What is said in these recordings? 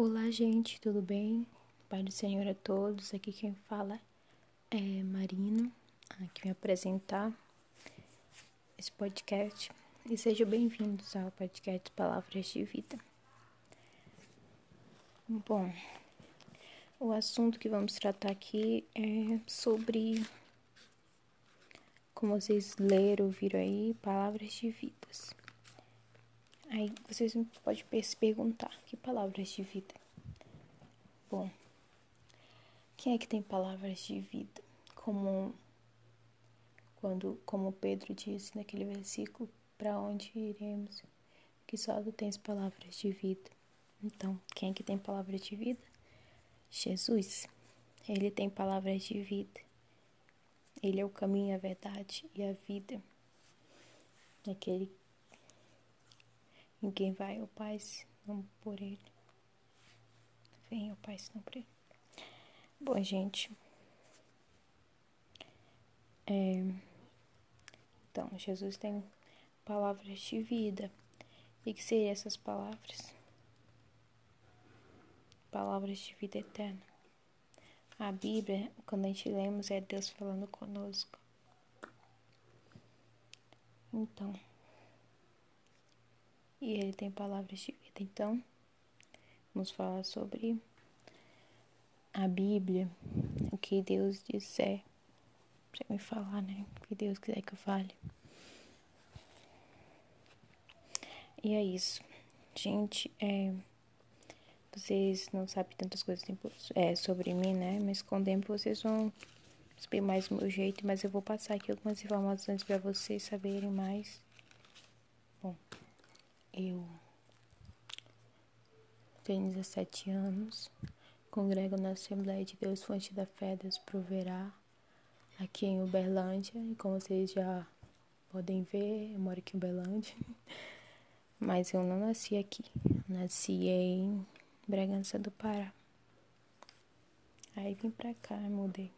Olá, gente, tudo bem? Pai do Senhor a todos. Aqui quem fala é Marina, aqui me apresentar esse podcast. E sejam bem-vindos ao podcast Palavras de Vida. Bom, o assunto que vamos tratar aqui é sobre, como vocês leram, ouviram aí, palavras de vidas. Aí vocês podem se perguntar, que palavras de vida? Bom, quem é que tem palavras de vida? Como quando, como Pedro disse naquele versículo, para onde iremos? Que só tu tens palavras de vida. Então, quem é que tem palavras de vida? Jesus. Ele tem palavras de vida. Ele é o caminho, a verdade e a vida. Aquele Ninguém vai ao Pai senão por Ele. Vem ao Pai senão por Ele. Bom, gente. É, então, Jesus tem palavras de vida. E que seriam essas palavras? Palavras de vida eterna. A Bíblia, quando a gente lemos, é Deus falando conosco. Então, e ele tem palavras de vida. Então, vamos falar sobre a Bíblia, o que Deus disser para me falar, né? O que Deus quiser que eu fale. E é isso. Gente, é, vocês não sabem tantas coisas é, sobre mim, né? Mas com o tempo vocês vão saber mais o meu jeito, mas eu vou passar aqui algumas informações para vocês saberem mais. Bom, eu tenho 17 anos, congrego na Assembleia de Deus Fonte da Fé, Deus proverá, aqui em Uberlândia, e como vocês já podem ver, eu moro aqui em Uberlândia, mas eu não nasci aqui, nasci em Bragança do Pará. Aí vim pra cá, mudei.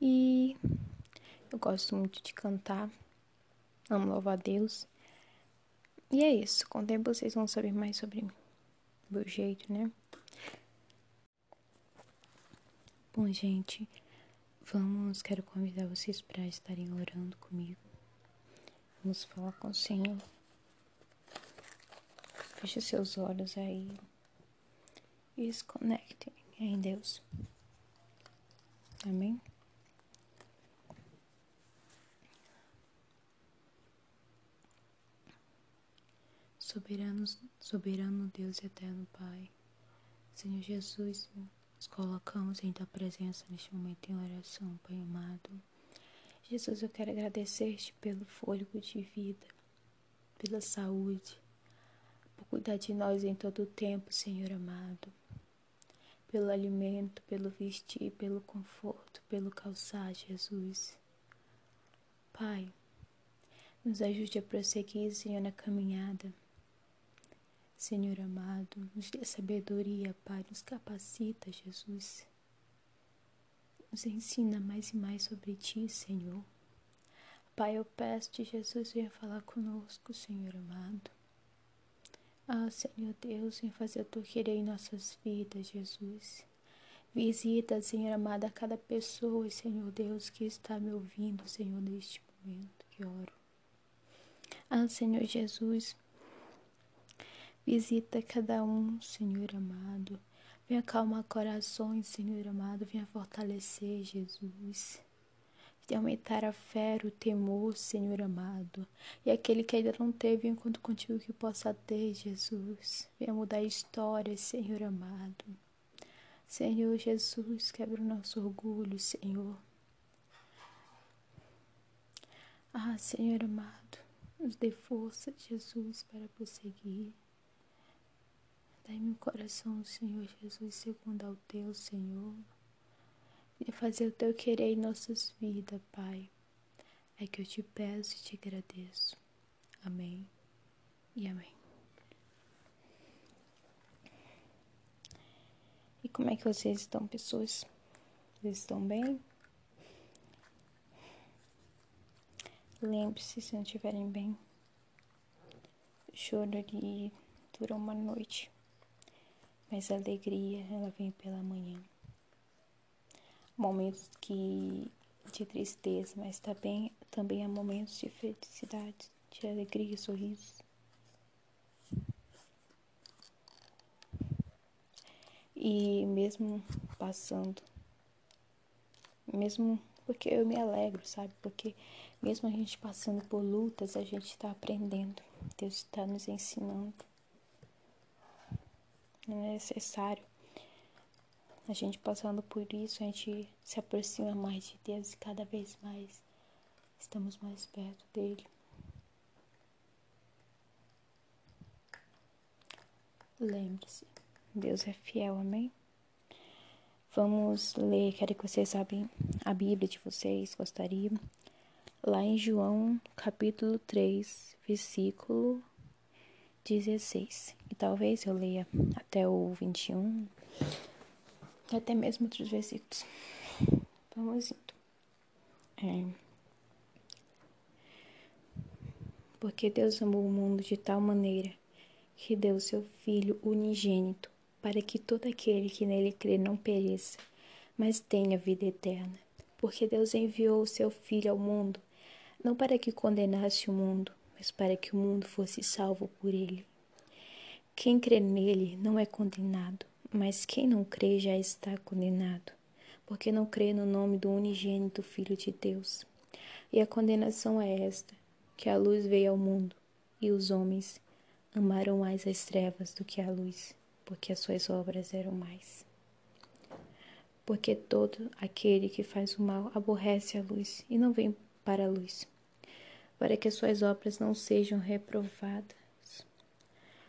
E eu gosto muito de cantar. Amo louvar Deus. E é isso. Com o tempo vocês vão saber mais sobre mim. Meu jeito, né? Bom, gente, vamos. Quero convidar vocês para estarem orando comigo. Vamos falar com o Senhor. Feche seus olhos aí e se conectem em Deus. Amém? Soberano, soberano Deus eterno Pai, Senhor Jesus, nos colocamos em Tua presença neste momento em oração, Pai amado. Jesus, eu quero agradecer-te pelo fôlego de vida, pela saúde, por cuidar de nós em todo o tempo, Senhor amado, pelo alimento, pelo vestir, pelo conforto, pelo calçar, Jesus. Pai, nos ajude a prosseguir, Senhor, na caminhada Senhor amado, nos dê sabedoria, Pai, nos capacita, Jesus. Nos ensina mais e mais sobre Ti, Senhor. Pai, eu peço-te, Jesus, venha falar conosco, Senhor amado. Ah, Senhor Deus, vem fazer o teu querer em nossas vidas, Jesus. Visita, Senhor amado, a cada pessoa, Senhor Deus, que está me ouvindo, Senhor, neste momento que oro. Ah, Senhor Jesus, Visita cada um, Senhor amado. Venha acalmar corações, Senhor amado. Venha fortalecer, Jesus. Venha aumentar a fé, o temor, Senhor amado. E aquele que ainda não teve, enquanto contigo que possa ter, Jesus. Venha mudar histórias, Senhor amado. Senhor Jesus, quebra o nosso orgulho, Senhor. Ah, Senhor amado, nos dê força, Jesus, para prosseguir. Dai-me o coração, Senhor Jesus, segundo ao teu, Senhor. E fazer o teu querer em nossas vidas, Pai. É que eu te peço e te agradeço. Amém e amém. E como é que vocês estão, pessoas? Vocês estão bem? Lembre-se, se não estiverem bem, choro ele dura uma noite, mas a alegria ela vem pela manhã. Momentos que de tristeza, mas também também há momentos de felicidade, de alegria e sorrisos. E mesmo passando, mesmo porque eu me alegro, sabe? Porque mesmo a gente passando por lutas, a gente está aprendendo. Deus está nos ensinando. É necessário a gente passando por isso, a gente se aproxima mais de Deus e cada vez mais estamos mais perto dele. Lembre-se, Deus é fiel, amém? Vamos ler, quero que vocês sabem a Bíblia de vocês, gostaria. Lá em João, capítulo 3, versículo 16. Talvez eu leia até o 21, e até mesmo outros versículos. Vamos indo. É. Porque Deus amou o mundo de tal maneira que deu seu Filho unigênito, para que todo aquele que nele crê não pereça, mas tenha vida eterna. Porque Deus enviou o seu Filho ao mundo, não para que condenasse o mundo, mas para que o mundo fosse salvo por ele. Quem crê nele não é condenado, mas quem não crê já está condenado, porque não crê no nome do unigênito Filho de Deus. E a condenação é esta: que a luz veio ao mundo, e os homens amaram mais as trevas do que a luz, porque as suas obras eram mais. Porque todo aquele que faz o mal aborrece a luz e não vem para a luz, para que as suas obras não sejam reprovadas.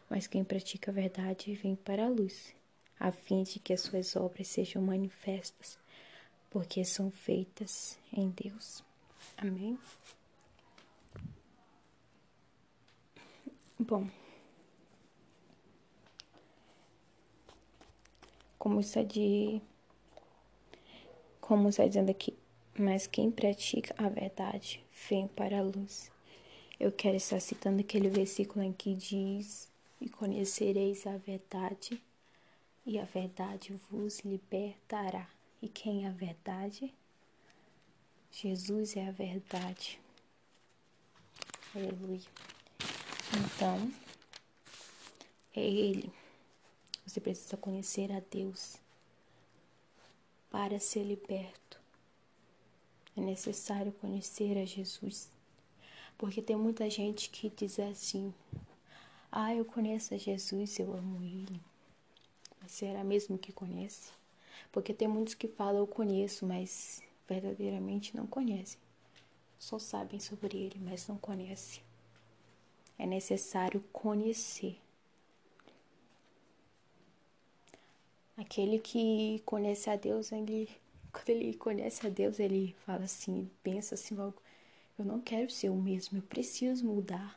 Mas quem pratica a verdade vem para a luz, a fim de que as suas obras sejam manifestas, porque são feitas em Deus. Amém? Bom. como está de como está dizendo aqui, mas quem pratica a verdade vem para a luz. Eu quero estar citando aquele versículo em que diz: E conhecereis a verdade, e a verdade vos libertará. E quem é a verdade? Jesus é a verdade. Aleluia. Então, é Ele. Você precisa conhecer a Deus para ser liberto. É necessário conhecer a Jesus. Porque tem muita gente que diz assim: Ah, eu conheço a Jesus, eu amo Ele. Mas será mesmo que conhece? Porque tem muitos que falam eu conheço, mas verdadeiramente não conhecem. Só sabem sobre Ele, mas não conhecem. É necessário conhecer. Aquele que conhece a Deus, ele, quando ele conhece a Deus, ele fala assim, pensa assim logo, eu não quero ser o mesmo, eu preciso mudar.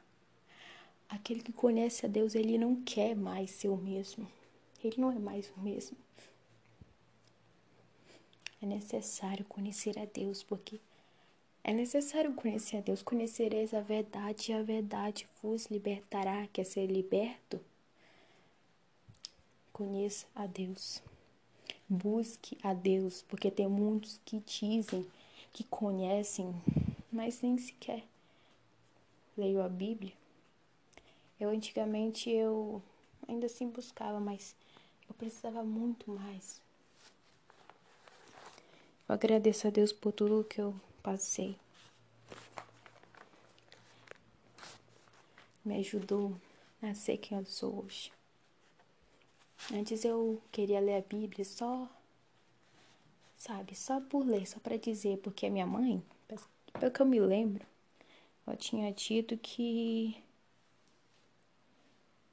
Aquele que conhece a Deus, ele não quer mais ser o mesmo. Ele não é mais o mesmo. É necessário conhecer a Deus, porque é necessário conhecer a Deus. Conhecereis a verdade e a verdade vos libertará. Quer ser liberto? Conheça a Deus. Busque a Deus, porque tem muitos que dizem que conhecem, mas nem sequer leio a Bíblia. Eu antigamente eu ainda assim buscava, mas eu precisava muito mais. Eu agradeço a Deus por tudo que eu passei. Me ajudou a ser quem eu sou hoje. Antes eu queria ler a Bíblia só, sabe, só por ler, só para dizer, porque a minha mãe, pelo que eu me lembro, ela tinha dito que.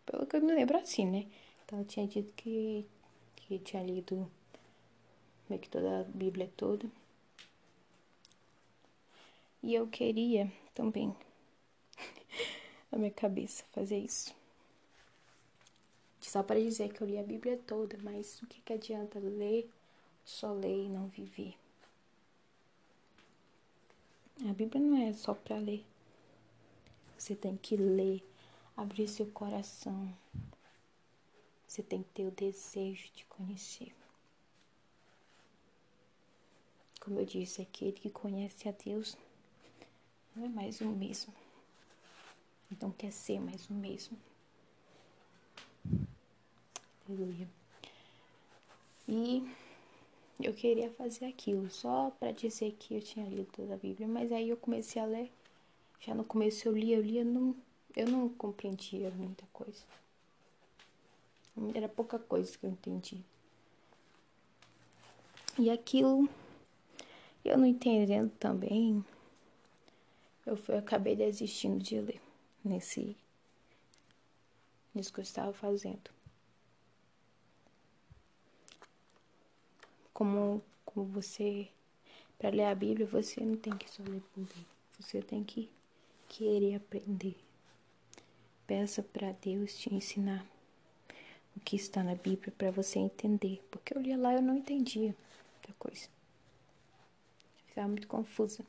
Pelo que eu me lembro assim, né? Então ela tinha dito que, que tinha lido meio que toda a Bíblia toda. E eu queria também, na minha cabeça, fazer isso. Só para dizer que eu li a Bíblia toda, mas o que, que adianta ler, só ler e não viver? A Bíblia não é só para ler. Você tem que ler abrir seu coração. Você tem que ter o desejo de conhecer. Como eu disse, aquele que conhece a Deus não é mais o mesmo. Não quer ser mais o mesmo. Aleluia. E eu queria fazer aquilo só para dizer que eu tinha lido toda a Bíblia, mas aí eu comecei a ler. Já no começo eu lia, eu lia, não, eu não compreendia muita coisa. Era pouca coisa que eu entendi. E aquilo, eu não entendendo também, eu, fui, eu acabei desistindo de ler nesse, nisso que eu estava fazendo. Como, como você, para ler a Bíblia, você não tem que só ler por ler. Você tem que querer aprender. Peça para Deus te ensinar o que está na Bíblia para você entender. Porque eu lia lá eu não entendia muita coisa. Ficava muito confusa.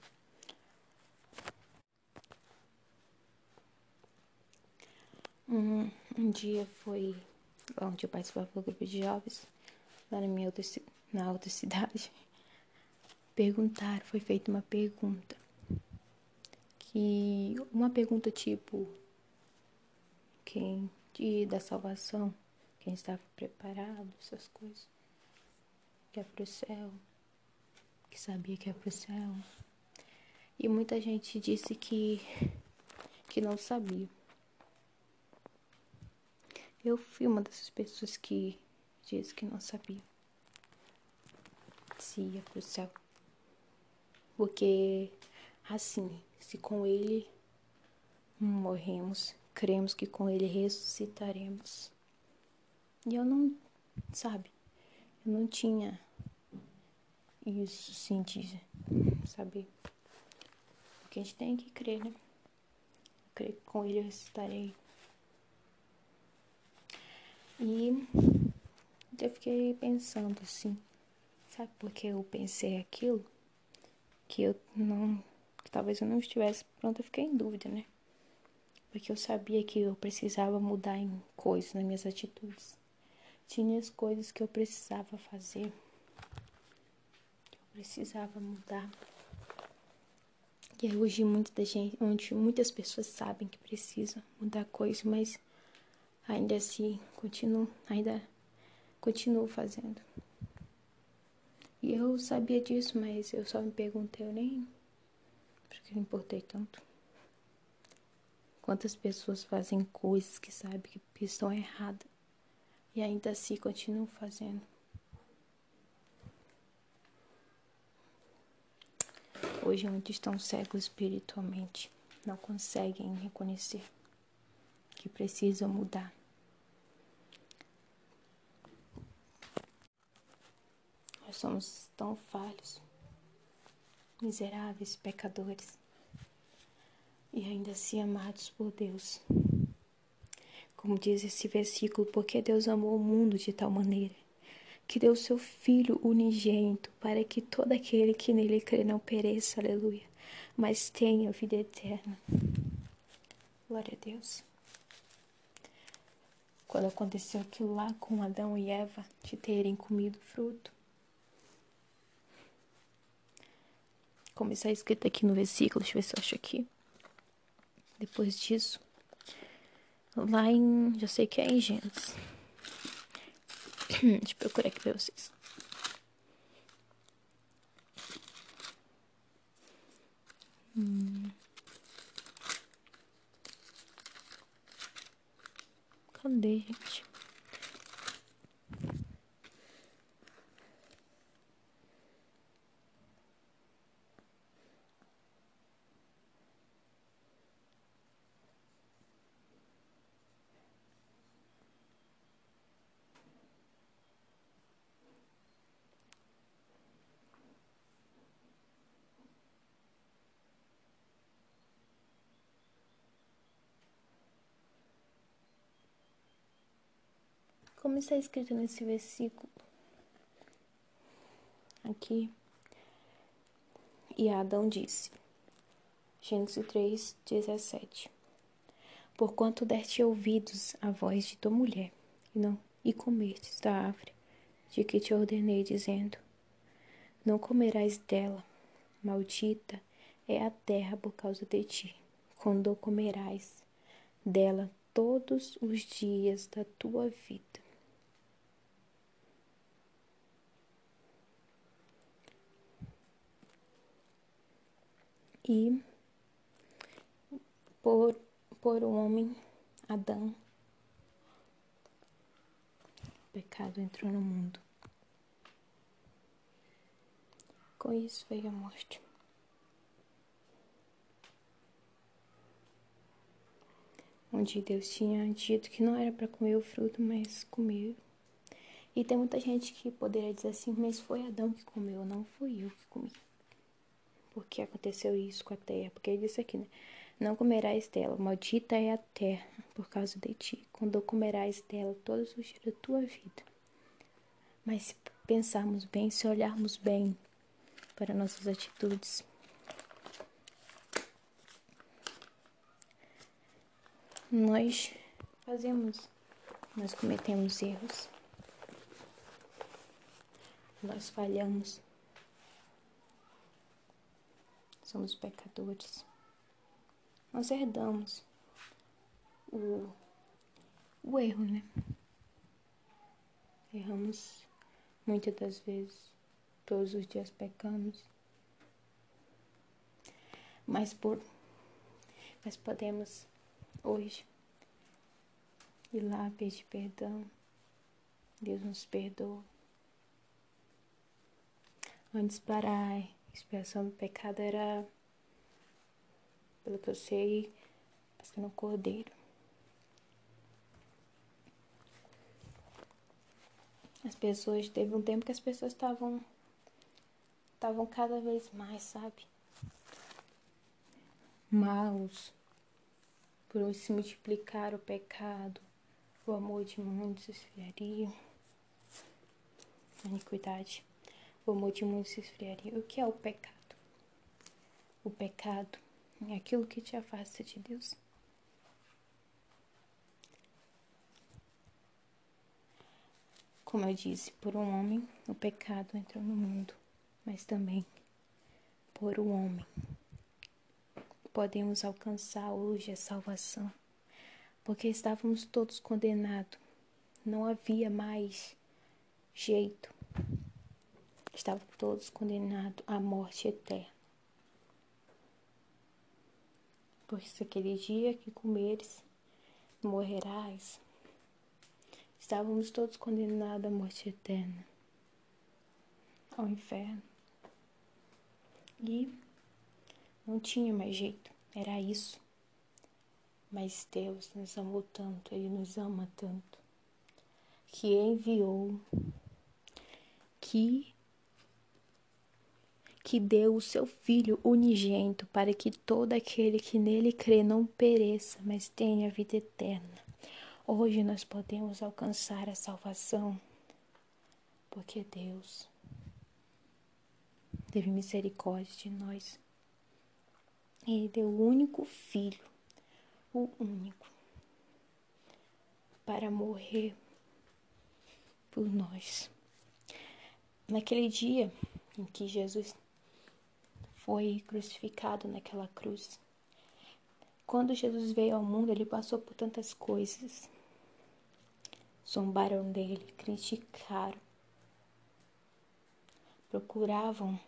Um, um dia foi onde eu participava do grupo de jovens, lá na minha outra, na outra cidade. Perguntaram, foi feita uma pergunta. Que uma pergunta tipo quem de, da salvação, quem estava preparado, essas coisas. Que é pro céu, que sabia que é pro céu. E muita gente disse que que não sabia. Eu fui uma dessas pessoas que disse que não sabia se ia pro céu. Porque, assim, se com ele morremos, cremos que com ele ressuscitaremos. E eu não, sabe, eu não tinha isso, sim, de saber. Porque a gente tem que crer, né? Crer que com ele eu ressuscitarei. E eu fiquei pensando assim, sabe por que eu pensei aquilo? Que eu não. Que talvez eu não estivesse pronta, eu fiquei em dúvida, né? Porque eu sabia que eu precisava mudar em coisas, nas minhas atitudes. Tinha as coisas que eu precisava fazer, que eu precisava mudar. E hoje muita gente, onde muitas pessoas sabem que precisam mudar coisas, mas ainda assim continuo, ainda continuo fazendo. E eu sabia disso, mas eu só me perguntei, eu nem porque me importei tanto. Quantas pessoas fazem coisas que sabem que estão erradas e ainda assim continuam fazendo. Hoje muitos estão cegos espiritualmente, não conseguem reconhecer que precisam mudar. Nós somos tão falhos, miseráveis, pecadores, e ainda assim amados por Deus. Como diz esse versículo, porque Deus amou o mundo de tal maneira que deu seu Filho unigênito para que todo aquele que nele crê não pereça, aleluia, mas tenha vida eterna. Glória a Deus. Quando aconteceu aquilo lá com Adão e Eva de terem comido fruto, como está escrito aqui no versículo, deixa eu ver se eu acho aqui. Depois disso, lá em. Já sei que é em Gênesis. Deixa eu procurar aqui pra vocês. Hum. Cadê, gente? Como está escrito nesse versículo? Aqui. E Adão disse. Gênesis 3, 17. Porquanto deste ouvidos à voz de tua mulher, e não e comestes da árvore de que te ordenei, dizendo: Não comerás dela, maldita é a terra por causa de ti, quando comerás dela todos os dias da tua vida. E por, por o homem, Adão, o pecado entrou no mundo. Com isso veio a morte. Onde Deus tinha dito que não era para comer o fruto, mas comeu. E tem muita gente que poderia dizer assim, mas foi Adão que comeu, não fui eu que comi porque aconteceu isso com a terra. Porque ele disse aqui, né? Não comerás dela, maldita é a terra por causa de ti, quando comerás dela todos os dias da tua vida. Mas se pensarmos bem, se olharmos bem para nossas atitudes, nós fazemos, nós cometemos erros, nós falhamos somos pecadores. Nós herdamos o, o erro, né? Erramos muitas das vezes, todos os dias pecamos. Mas por mas podemos hoje ir lá pedir perdão. Deus nos perdoa. Antes parar expiação do pecado era, pelo que eu sei, no cordeiro. As pessoas, teve um tempo que as pessoas estavam estavam cada vez mais, sabe? Maus, por se multiplicar o pecado, o amor de muitos esfriaria, a iniquidade o amor de muitos se esfriaria. O que é o pecado? O pecado é aquilo que te afasta de Deus. Como eu disse, por um homem o pecado entrou no mundo, mas também por um homem podemos alcançar hoje a salvação, porque estávamos todos condenados, não havia mais jeito estavam todos condenados à morte eterna. Pois aquele dia que comeres, morrerás. Estávamos todos condenados à morte eterna, ao inferno. E não tinha mais jeito, era isso. Mas Deus nos amou tanto, Ele nos ama tanto, que enviou que que deu o seu Filho unigênito para que todo aquele que nele crê não pereça, mas tenha vida eterna. Hoje nós podemos alcançar a salvação, porque Deus teve misericórdia de nós. Ele deu o único Filho, o único, para morrer por nós. Naquele dia em que Jesus foi crucificado naquela cruz. Quando Jesus veio ao mundo, ele passou por tantas coisas. Zombaram dele, criticaram, procuravam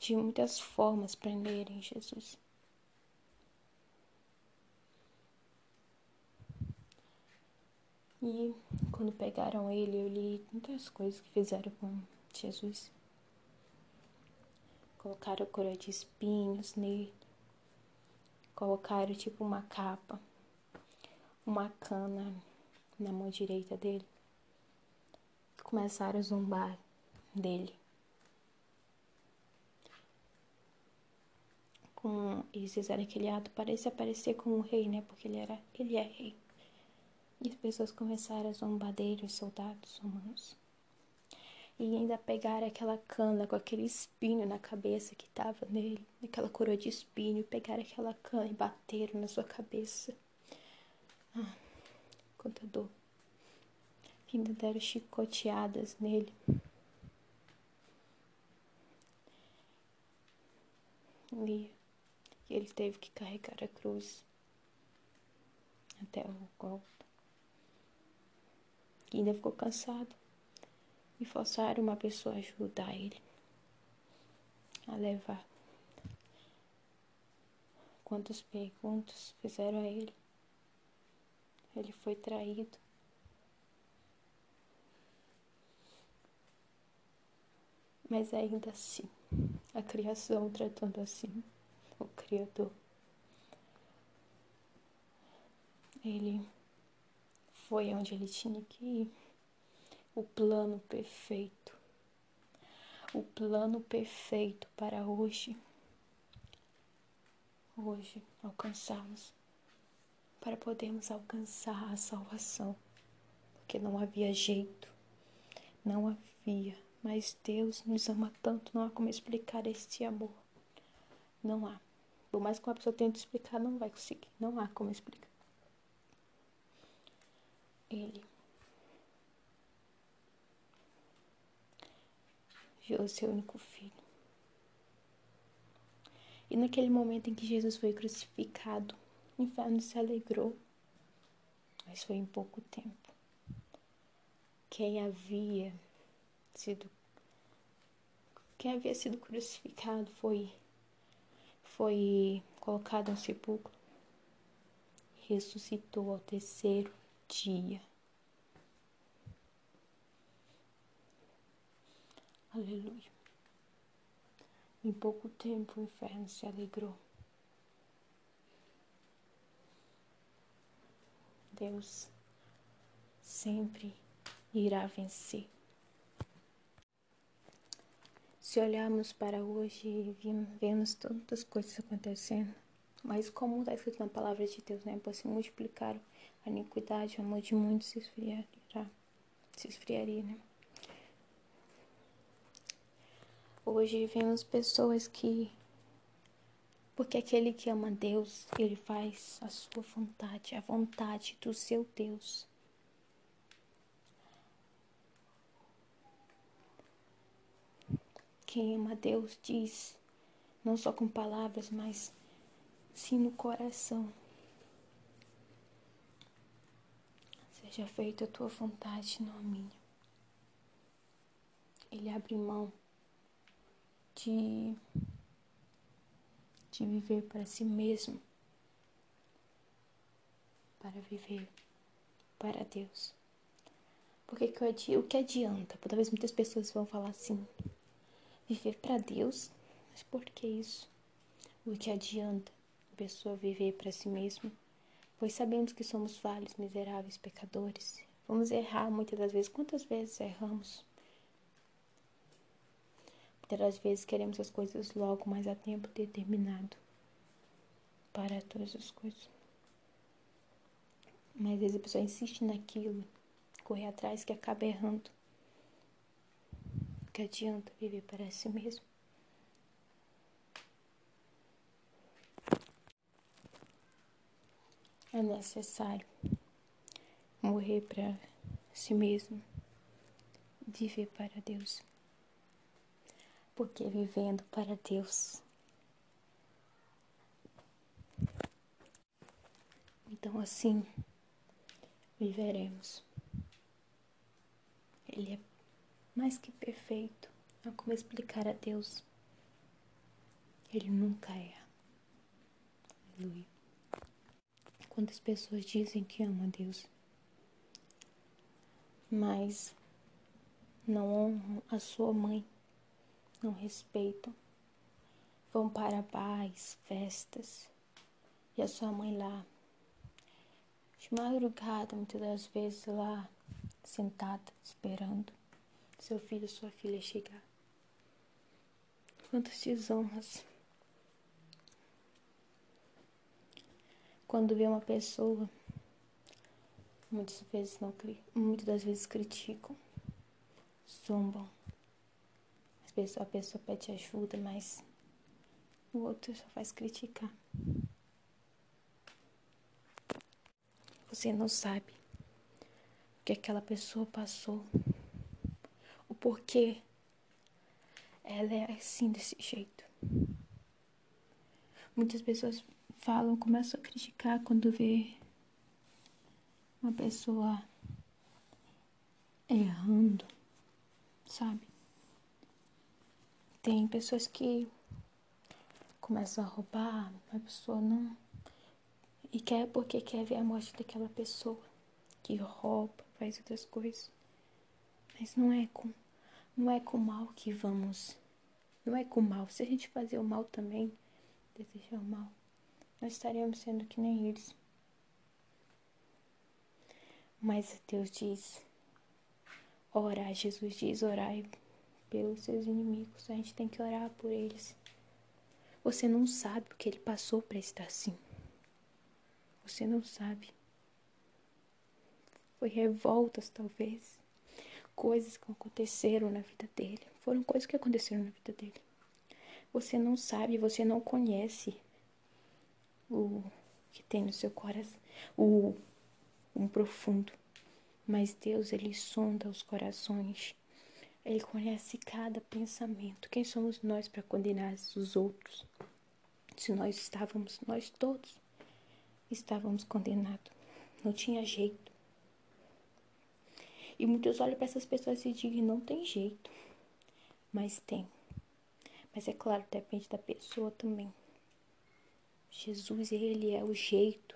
de muitas formas prenderem Jesus. E quando pegaram ele, eu li muitas coisas que fizeram com Jesus. Colocaram coroa de espinhos nele. Colocaram tipo uma capa, uma cana na mão direita dele. Começaram a zombar dele. Com, eles fizeram aquele ato, parece aparecer como um rei, né? Porque ele era, ele é rei. E as pessoas começaram a zombar dele, os soldados romanos e ainda pegaram aquela cana com aquele espinho na cabeça que tava nele, aquela coroa de espinho, pegaram aquela cana e bateram na sua cabeça. Ah, contador. Ainda deram chicoteadas nele. E ele teve que carregar a cruz até o golpe. E ainda ficou cansado. E forçaram uma pessoa a ajudar ele a levar. Quantas perguntas fizeram a ele? Ele foi traído. Mas ainda assim, a criação tratando assim o Criador. Ele foi onde ele tinha que ir. O plano perfeito. O plano perfeito para hoje. Hoje alcançarmos. Para podermos alcançar a salvação. Porque não havia jeito. Não havia. Mas Deus nos ama tanto, não há como explicar este amor. Não há. Por mais que uma pessoa tente explicar, não vai conseguir. Não há como explicar. Ele viu seu único filho. E naquele momento em que Jesus foi crucificado, o inferno se alegrou. Mas foi em pouco tempo. Quem havia sido quem havia sido crucificado foi foi colocado no sepulcro, ressuscitou ao terceiro dia. Aleluia. Em pouco tempo o inferno se alegrou. Deus sempre irá vencer. Se olharmos para hoje, vemos tantas coisas acontecendo, mas como está escrito na palavra de Deus, né? Por se multiplicar a iniquidade, o amor de muitos se esfriará, se esfriaria, né? Hoje vemos pessoas que, porque aquele que ama Deus, ele faz a sua vontade, a vontade do seu Deus. Quem ama Deus diz, não só com palavras, mas sim no coração. Seja feita a tua vontade, não a minha. Ele abre mão de, de viver para si mesmo, para viver para Deus. Porque o que adianta? Talvez muitas pessoas vão falar assim: Viver para Deus? Mas por que isso? O que adianta a pessoa viver para si mesma? Pois sabemos que somos falhos, miseráveis, pecadores. Vamos errar muitas das vezes. Quantas vezes erramos? Muitas vezes queremos as coisas logo, mas há tempo determinado para todas as coisas. Mas às vezes a pessoa insiste naquilo, correr atrás que acaba errando que adianta viver para si mesmo? É necessário morrer para si mesmo, viver para Deus. Porque vivendo para Deus, então assim viveremos. Ele é mais que perfeito. Não como explicar a Deus. Ele nunca erra. Aleluia. Quantas pessoas dizem que amam a Deus, mas não honram a sua mãe, não respeitam, vão para bares, festas, e a sua mãe lá, de madrugada, muitas das vezes lá, sentada, esperando seu filho, sua filha chegar. Quantas desonras. Quando vê uma pessoa, muitas vezes não muitas das vezes criticam, zombam. A pessoa pede ajuda, mas o outro só faz criticar. Você não sabe o que aquela pessoa passou, o porquê ela é assim desse jeito. Muitas pessoas falam, começam a criticar quando vê uma pessoa errando, sabe? Tem pessoas que começam a roubar, a pessoa não. E quer porque quer ver a morte daquela pessoa que rouba, faz outras coisas. Mas não é com não é com mal que vamos. Não é com mal. Se a gente fazer o mal também, desejar o mal, nós estaremos sendo que nem eles. Mas Deus diz: orar, Jesus diz: orai pelos seus inimigos. A gente tem que orar por eles. Você não sabe o que ele passou para estar assim. Você não sabe. Foi revoltas, talvez coisas que aconteceram na vida dele. Foram coisas que aconteceram na vida dele. Você não sabe, você não conhece o que tem no seu coração, o um profundo. Mas Deus, ele sonda os corações. Ele conhece cada pensamento. Quem somos nós para condenar os outros? Se nós estávamos, nós todos estávamos condenados. Não tinha jeito. E muitos olham para essas pessoas e dizem: não tem jeito. Mas tem. Mas é claro, depende da pessoa também. Jesus, ele é o jeito.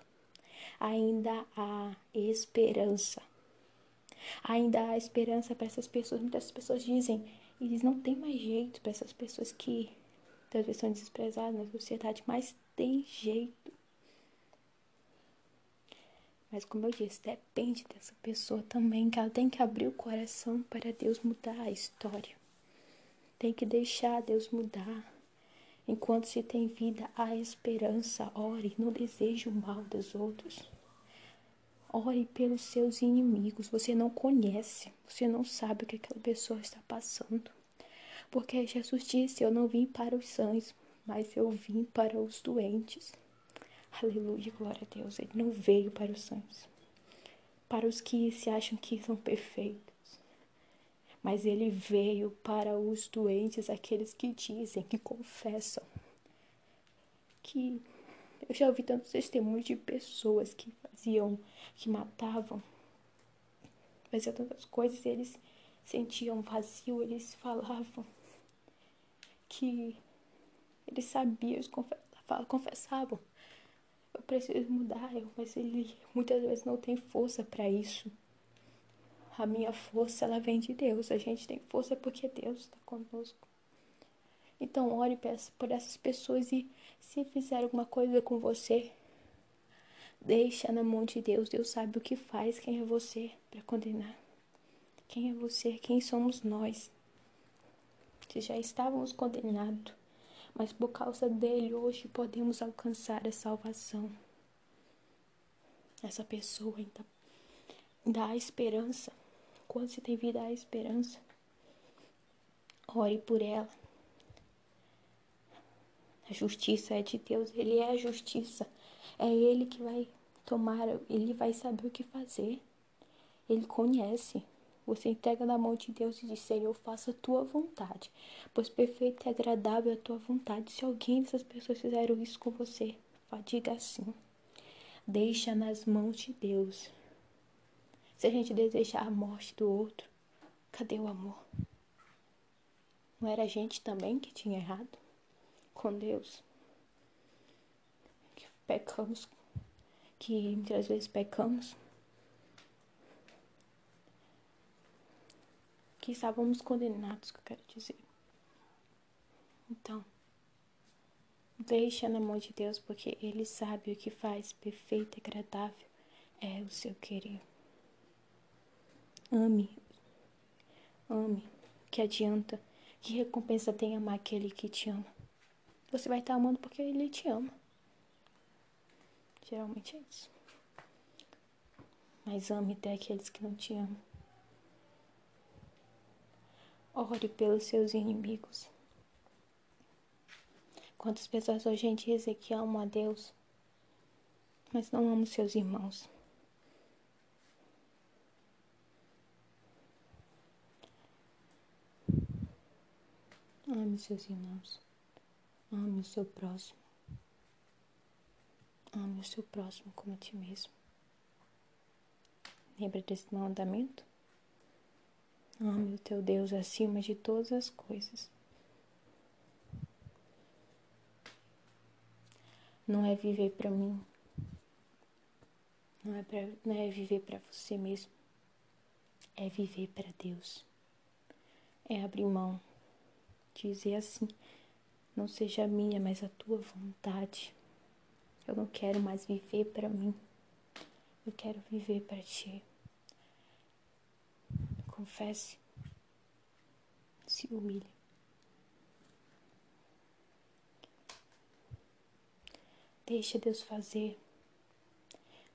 Ainda há esperança. Ainda há esperança para essas pessoas. Muitas pessoas dizem, eles não tem mais jeito para essas pessoas que talvez são desprezadas na sociedade, mas tem jeito. Mas como eu disse, depende dessa pessoa também, que ela tem que abrir o coração para Deus mudar a história. Tem que deixar Deus mudar. Enquanto se tem vida, há esperança. Ore, não deseje o mal dos outros. Ore pelos seus inimigos. Você não conhece, você não sabe o que aquela pessoa está passando. Porque Jesus disse: Eu não vim para os sãos, mas eu vim para os doentes. Aleluia, glória a Deus. Ele não veio para os santos, para os que se acham que são perfeitos. Mas ele veio para os doentes, aqueles que dizem, que confessam. Que eu já ouvi tantos testemunhos de pessoas que faziam, que matavam, faziam tantas coisas e eles sentiam vazio, eles falavam que eles sabiam, eles confessavam eu preciso mudar, mas ele muitas vezes não tem força para isso. A minha força, ela vem de Deus. A gente tem força porque Deus está conosco. Então, ore por essas pessoas e se fizer alguma coisa com você, deixa na mão de Deus. Deus sabe o que faz, quem é você para condenar. Quem é você? Quem somos nós? Se já estávamos condenados, mas por causa dele hoje podemos alcançar a salvação. Essa pessoa ainda dá esperança. Quando se tem vida, há esperança. Ore por ela. A justiça é de Deus, Ele é a justiça. É Ele que vai tomar, Ele vai saber o que fazer. Ele conhece. Você entrega na mão de Deus e diz: Senhor, faça a tua vontade, pois perfeito e agradável é a tua vontade. Se alguém dessas pessoas fizeram isso com você, diga assim: deixa nas mãos de Deus. Se a gente desejar a morte do outro, cadê o amor? Não era a gente também que tinha errado com Deus? Que pecamos, que muitas vezes pecamos que estávamos condenados, que eu quero dizer. Então, deixa na mão de Deus, porque Ele sabe o que faz perfeito e agradável é o seu querer. Ame, ame, que adianta, que recompensa tem amar aquele que te ama. Você vai estar tá amando porque ele te ama. Geralmente é isso. Mas ame até aqueles que não te amam. Ore pelos seus inimigos. Quantas pessoas hoje em dia dizem que amam a Deus, mas não amam seus irmãos. Ame seus irmãos. Ame o seu próximo. Ame o seu próximo como a ti mesmo. Lembra desse mandamento? Ame o teu Deus acima de todas as coisas. Não é viver para mim. Não é, pra, não é viver para você mesmo. É viver para Deus. É abrir mão. Dizer assim: não seja a minha, mas a tua vontade. Eu não quero mais viver para mim. Eu quero viver para ti. Confesse. Se humilhe. Deixa Deus fazer.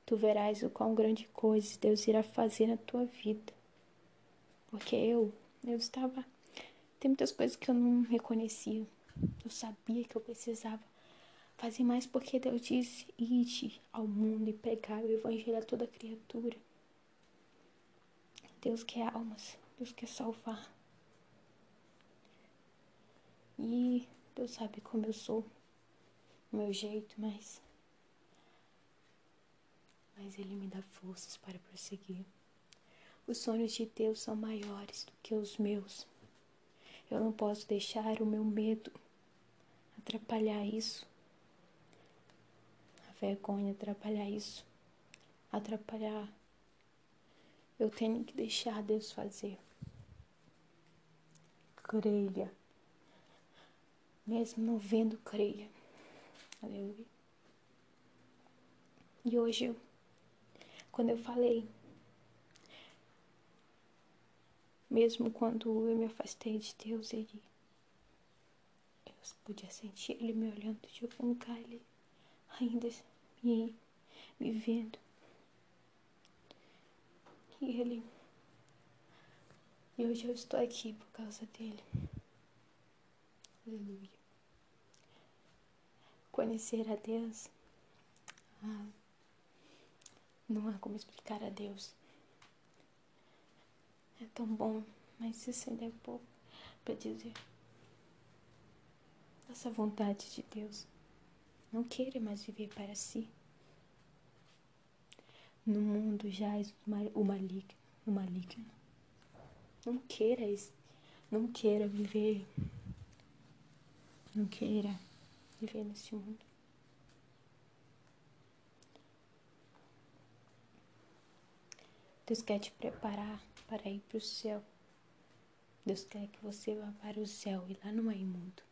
Tu verás o quão grande coisa Deus irá fazer na tua vida. Porque eu, eu estava. Tem muitas coisas que eu não reconhecia. Eu sabia que eu precisava fazer mais porque Deus disse: ide ao mundo e pregar o evangelho a toda criatura. Deus quer almas, Deus quer salvar. E Deus sabe como eu sou o meu jeito, mas. Mas Ele me dá forças para prosseguir. Os sonhos de Deus são maiores do que os meus. Eu não posso deixar o meu medo atrapalhar isso. A vergonha atrapalhar isso. Atrapalhar. Eu tenho que deixar Deus fazer. Creia. Mesmo não vendo, creia. Aleluia. E hoje, eu, quando eu falei, mesmo quando eu me afastei de Deus, Ele, podia sentir Ele me olhando de algum lugar, Ele ainda me, me vendo. E Ele, e hoje eu estou aqui por causa dele. Aleluia conhecer a Deus. Ah, não há como explicar a Deus. É tão bom, mas isso ainda é pouco para dizer. Essa vontade de Deus. Não queira mais viver para si. No mundo jaz o maligno, o maligno. Não queira, não queira viver. Não queira viver nesse mundo. Deus quer te preparar para ir para o céu. Deus quer que você vá para o céu e lá não é imundo.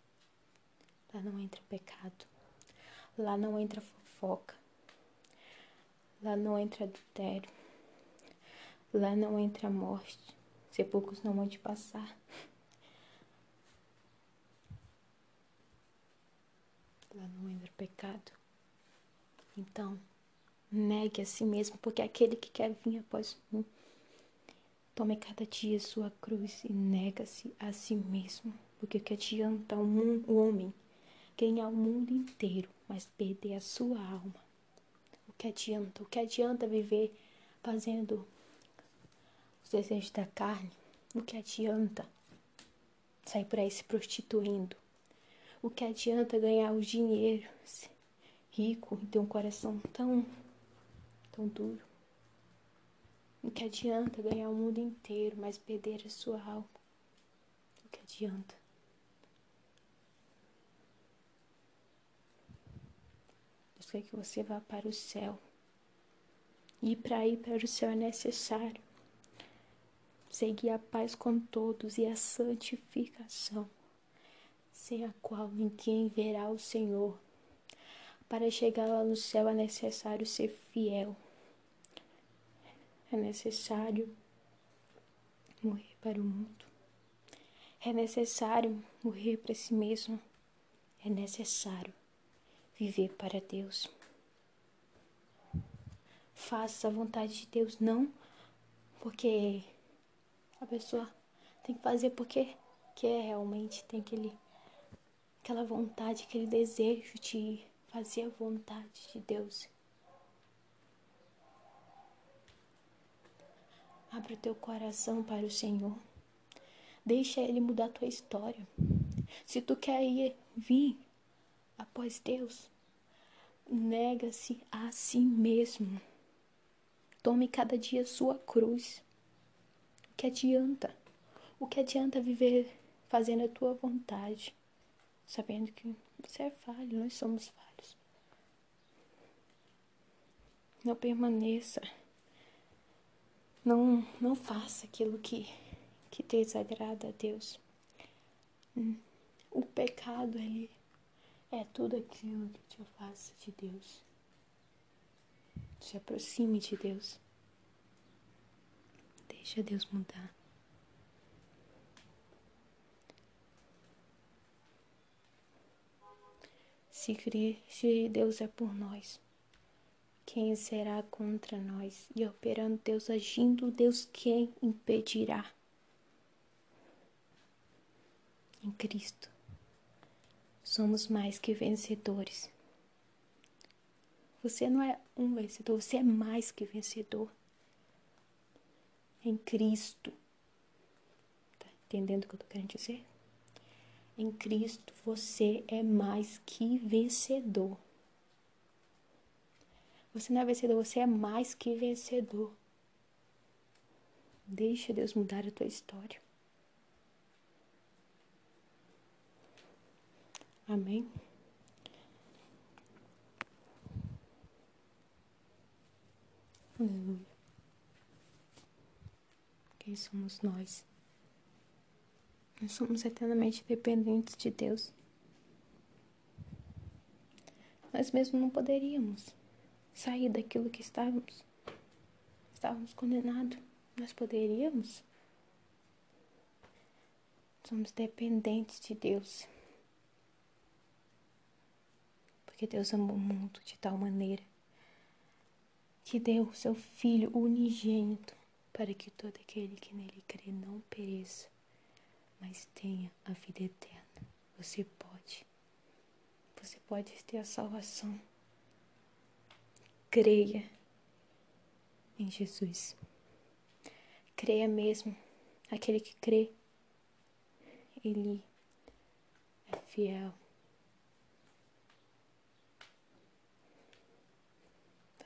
Lá não entra pecado. Lá não entra fofoca. Lá não entra adultério. Lá não entra morte. Sepulcros não vão te passar. lá não entra pecado. Então, negue a si mesmo, porque aquele que quer vir após mim, tome cada dia sua cruz e nega-se a si mesmo, porque o que adianta um, o homem ganhar o mundo inteiro, mas perder a sua alma? O que adianta? O que adianta viver fazendo os desejos da carne? O que adianta sair por aí se prostituindo? O que adianta ganhar o dinheiro, rico e ter um coração tão, tão duro? O que adianta ganhar o mundo inteiro, mas perder a sua alma? O que adianta? Quer que você vá para o céu. E para ir para o céu é necessário seguir a paz com todos e a santificação sem a qual ninguém verá o Senhor. Para chegar lá no céu é necessário ser fiel. É necessário morrer para o mundo. É necessário morrer para si mesmo. É necessário viver para Deus. Faça a vontade de Deus, não porque a pessoa tem que fazer porque quer realmente, tem que ele aquela vontade, aquele desejo de fazer a vontade de Deus. Abra o teu coração para o Senhor. Deixa Ele mudar a tua história. Se tu quer ir, vir após Deus, nega-se a si mesmo. Tome cada dia sua cruz. O que adianta? O que adianta viver fazendo a tua vontade, sabendo que você é falho, nós somos falhos. Não permaneça. Não, não faça aquilo que, que desagrada a Deus. Hum. O pecado, ele é tudo aquilo que te afasta de Deus. Se aproxime de Deus. Deixa Deus mudar. Se, se Deus é por nós, quem será contra nós? E operando Deus, agindo Deus, quem impedirá? Em Cristo, somos mais que vencedores. Você não é um vencedor, você é mais que vencedor. Em Cristo. Tá entendendo o que eu tô querendo dizer? Em Cristo você é mais que vencedor. Você não é vencedor, você é mais que vencedor. Deixa Deus mudar a tua história. Amém? Aleluia. Quem somos nós? Nós somos eternamente dependentes de Deus. Nós mesmos não poderíamos sair daquilo que estávamos. Estávamos condenados. Nós poderíamos. Somos dependentes de Deus. Porque Deus amou o mundo de tal maneira que deu seu Filho unigênito para que todo aquele que nele crê não pereça, mas tenha a vida eterna. Você pode. Você pode ter a salvação creia em Jesus. Creia mesmo. Aquele que crê, ele é fiel.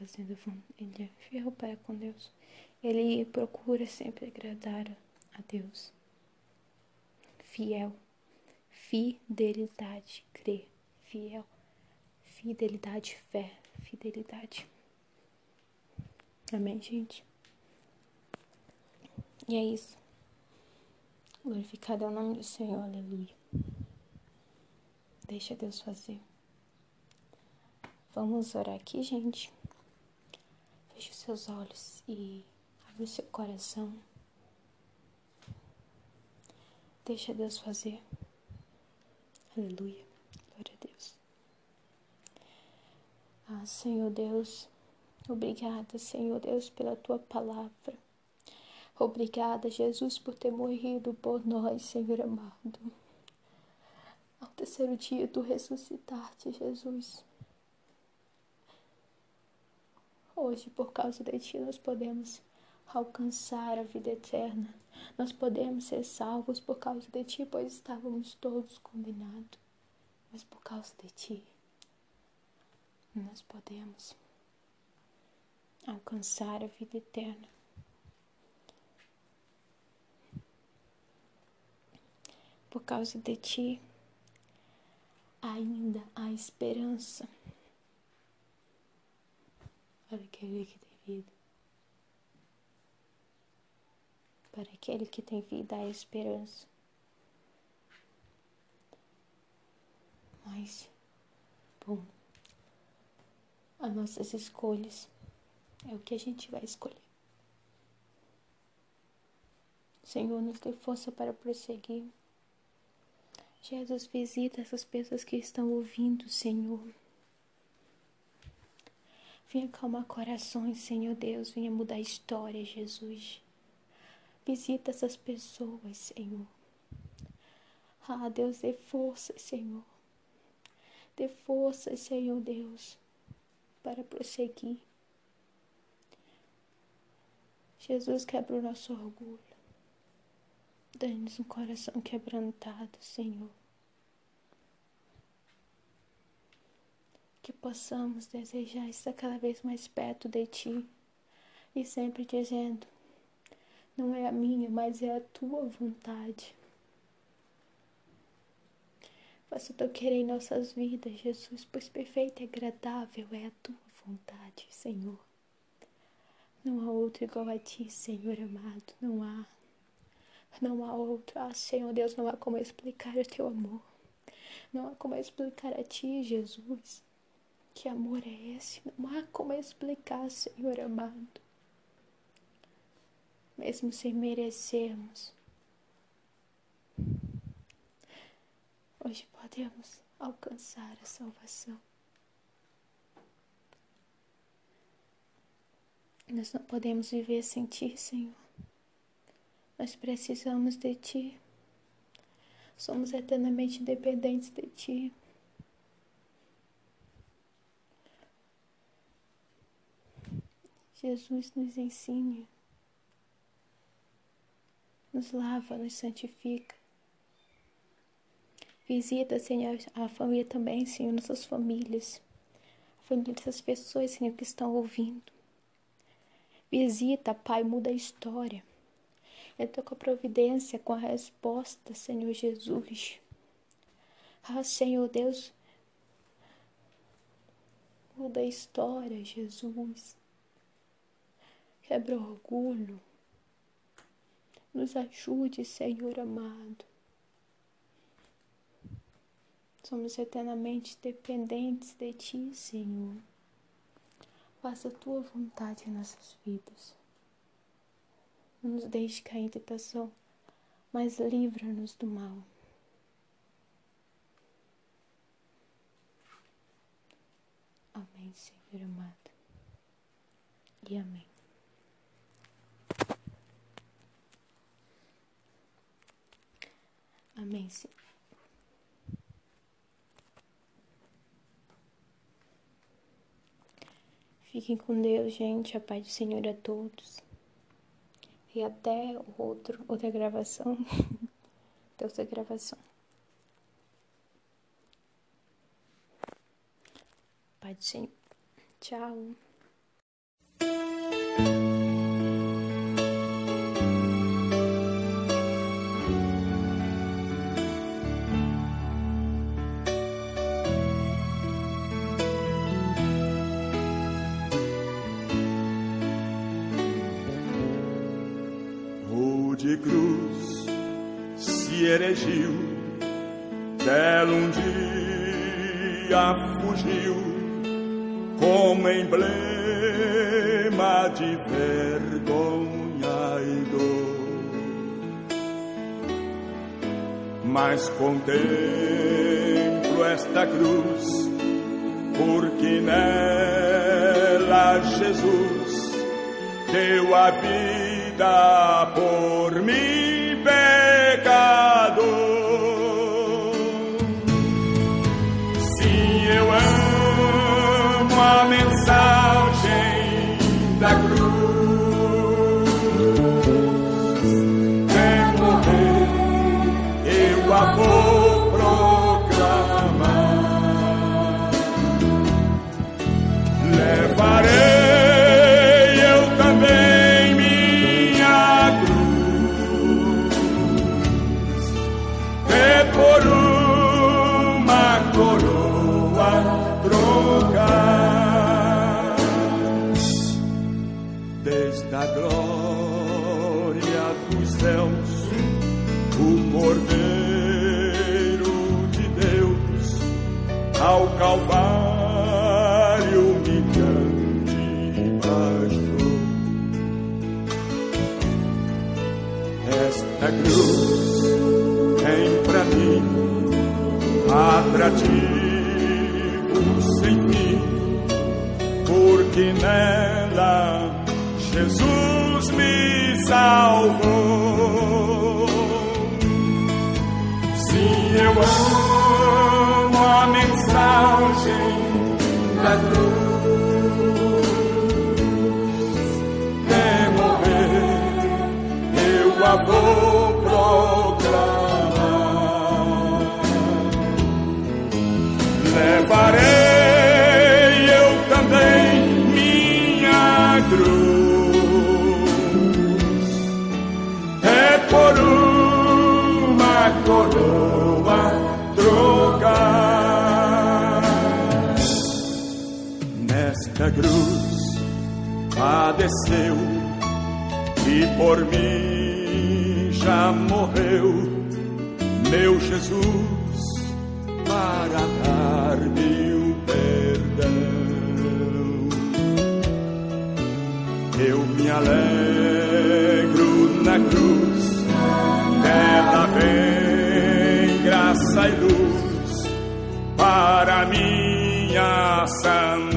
Fazendo, ele é fiel para com Deus. Ele procura sempre agradar a Deus. Fiel. Fidelidade. Crer. Fiel. Fidelidade, fé. Fidelidade. Amém, gente? E é isso. Glorificado é o nome do Senhor, aleluia. Deixa Deus fazer. Vamos orar aqui, gente. Feche seus olhos e abre seu coração. Deixa Deus fazer. Aleluia. Glória a Deus. Ah, Senhor Deus. Obrigada, Senhor Deus, pela tua palavra. Obrigada, Jesus, por ter morrido por nós, Senhor amado. Ao terceiro dia tu ressuscitaste, Jesus. Hoje, por causa de ti, nós podemos alcançar a vida eterna. Nós podemos ser salvos por causa de ti, pois estávamos todos condenados. Mas por causa de ti, nós podemos alcançar a vida eterna. Por causa de ti, ainda há esperança para aquele que tem vida. Para aquele que tem vida, há esperança. Mas, bom, as nossas escolhas é o que a gente vai escolher. Senhor, nos dê força para prosseguir. Jesus, visita essas pessoas que estão ouvindo, Senhor. Venha acalmar corações, Senhor Deus. Venha mudar a história, Jesus. Visita essas pessoas, Senhor. Ah, Deus, dê força, Senhor. Dê força, Senhor Deus, para prosseguir. Jesus quebra o nosso orgulho. Dá-nos um coração quebrantado, Senhor. Que possamos desejar estar cada vez mais perto de Ti e sempre dizendo: não é a minha, mas é a Tua vontade. Faça o teu querer em nossas vidas, Jesus, pois perfeita e agradável é a Tua vontade, Senhor. Não há outro igual a Ti, Senhor amado, não há. Não há outro. Ah, Senhor Deus, não há como explicar o Teu amor. Não há como explicar a Ti, Jesus. Que amor é esse? Não há como explicar, Senhor amado. Mesmo sem merecermos, hoje podemos alcançar a salvação. Nós não podemos viver sem Ti, Senhor. Nós precisamos de Ti. Somos eternamente dependentes de Ti. Jesus nos ensine, nos lava, nos santifica. Visita, Senhor, a família também, Senhor, nossas famílias, a família dessas pessoas, Senhor, que estão ouvindo. Visita, Pai, muda a história. Entra com a providência, com a resposta, Senhor Jesus. Ah, Senhor Deus, muda a história, Jesus quebra orgulho. Nos ajude, Senhor amado. Somos eternamente dependentes de Ti, Senhor. Faça a Tua vontade em nossas vidas. Não nos deixe cair em tentação, mas livra-nos do mal. Amém, Senhor amado. E amém. Amém, Senhor. Fiquem com Deus, gente. A paz do Senhor a todos. E até outro, outra gravação. até outra gravação. Pai do Senhor. Tchau. Se erigiu, dela um dia fugiu, como emblema de vergonha e dor. Mas contemplo esta cruz, porque nela Jesus deu a vida por eu coroa trocar. Nesta cruz padeceu e por mim já morreu meu Jesus para dar-me o perdão. Eu me alegro na cruz dela vem. passando.